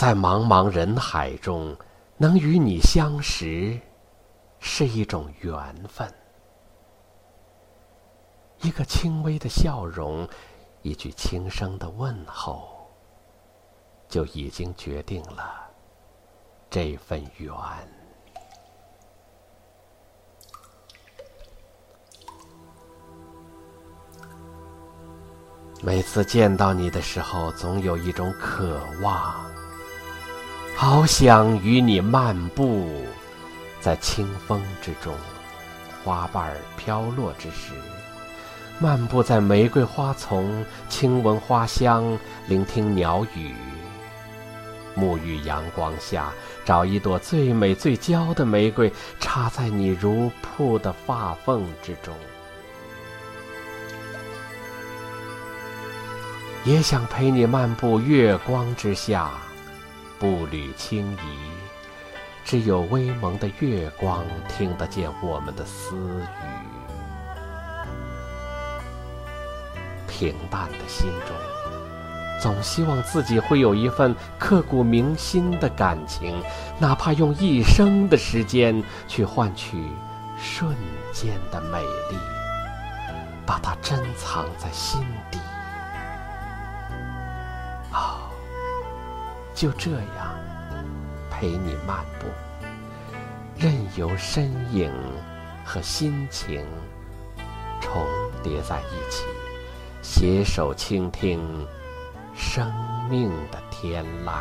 在茫茫人海中能与你相识，是一种缘分。一个轻微的笑容，一句轻声的问候，就已经决定了这份缘。每次见到你的时候，总有一种渴望，好想与你漫步在清风之中，花瓣飘落之时，漫步在玫瑰花丛，轻闻花香，聆听鸟语，沐浴阳光下，找一朵最美最娇的玫瑰，插在你如瀑的发缝之中。也想陪你漫步月光之下，步履轻移，只有微蒙的月光听得见我们的私语。平淡的心中，总希望自己会有一份刻骨铭心的感情，哪怕用一生的时间去换取瞬间的美丽，把它珍藏在心底。就这样陪你漫步，任由身影和心情重叠在一起，携手倾听生命的天籁。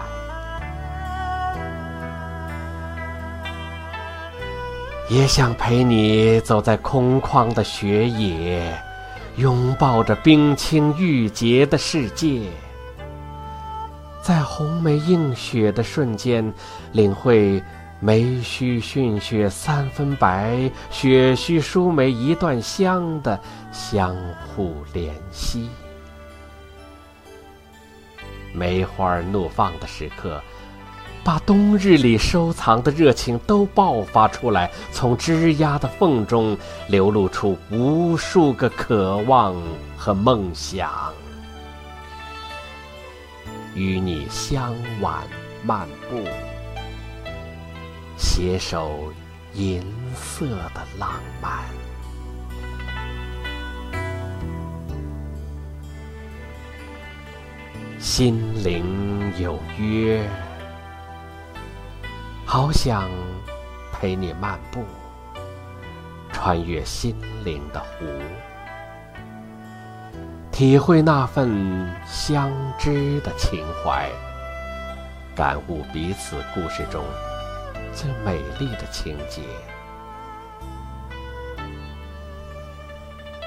也想陪你走在空旷的雪野，拥抱着冰清玉洁的世界。在红梅映雪的瞬间，领会梅须逊雪三分白，雪须输梅一段香的相互怜惜。梅花怒放的时刻，把冬日里收藏的热情都爆发出来，从枝桠的缝中流露出无数个渴望和梦想。与你相挽漫步，携手银色的浪漫，心灵有约，好想陪你漫步，穿越心灵的湖。体会那份相知的情怀，感悟彼此故事中最美丽的情节。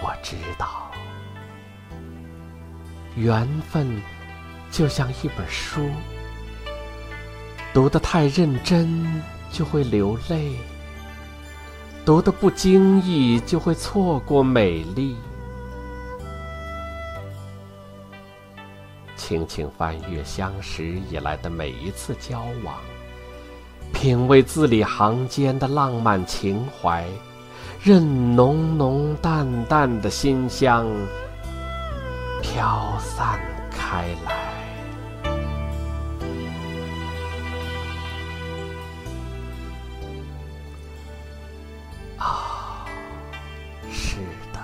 我知道，缘分就像一本书，读得太认真就会流泪，读得不经意就会错过美丽。轻轻翻阅相识以来的每一次交往，品味字里行间的浪漫情怀，任浓浓淡淡的馨香飘散开来。啊，是的，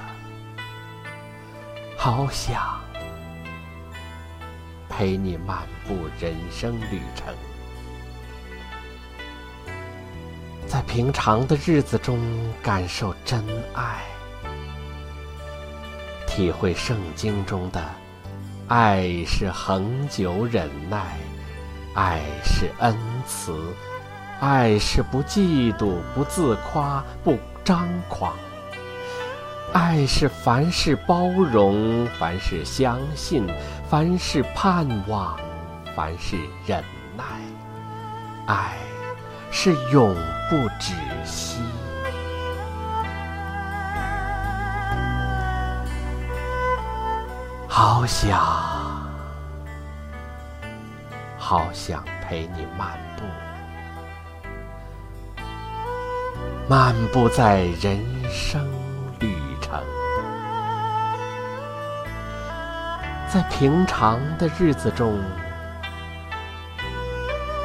好想。陪你漫步人生旅程，在平常的日子中感受真爱，体会圣经中的爱是恒久忍耐，爱是恩慈，爱是不嫉妒、不自夸、不张狂。爱是凡事包容，凡事相信，凡事盼望，凡事忍耐。爱是永不止息。好想，好想陪你漫步，漫步在人生。在平常的日子中，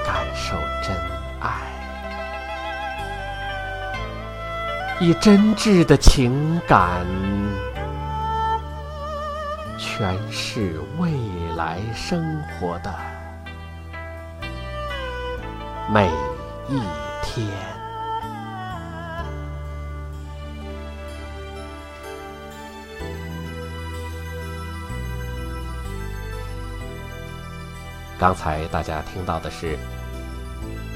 感受真爱，以真挚的情感诠释未来生活的每一天。刚才大家听到的是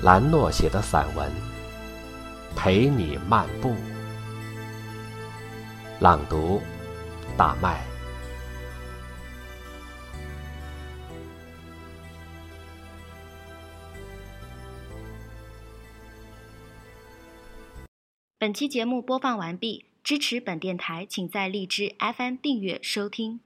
兰诺写的散文《陪你漫步》，朗读大麦。本期节目播放完毕，支持本电台，请在荔枝 FM 订阅收听。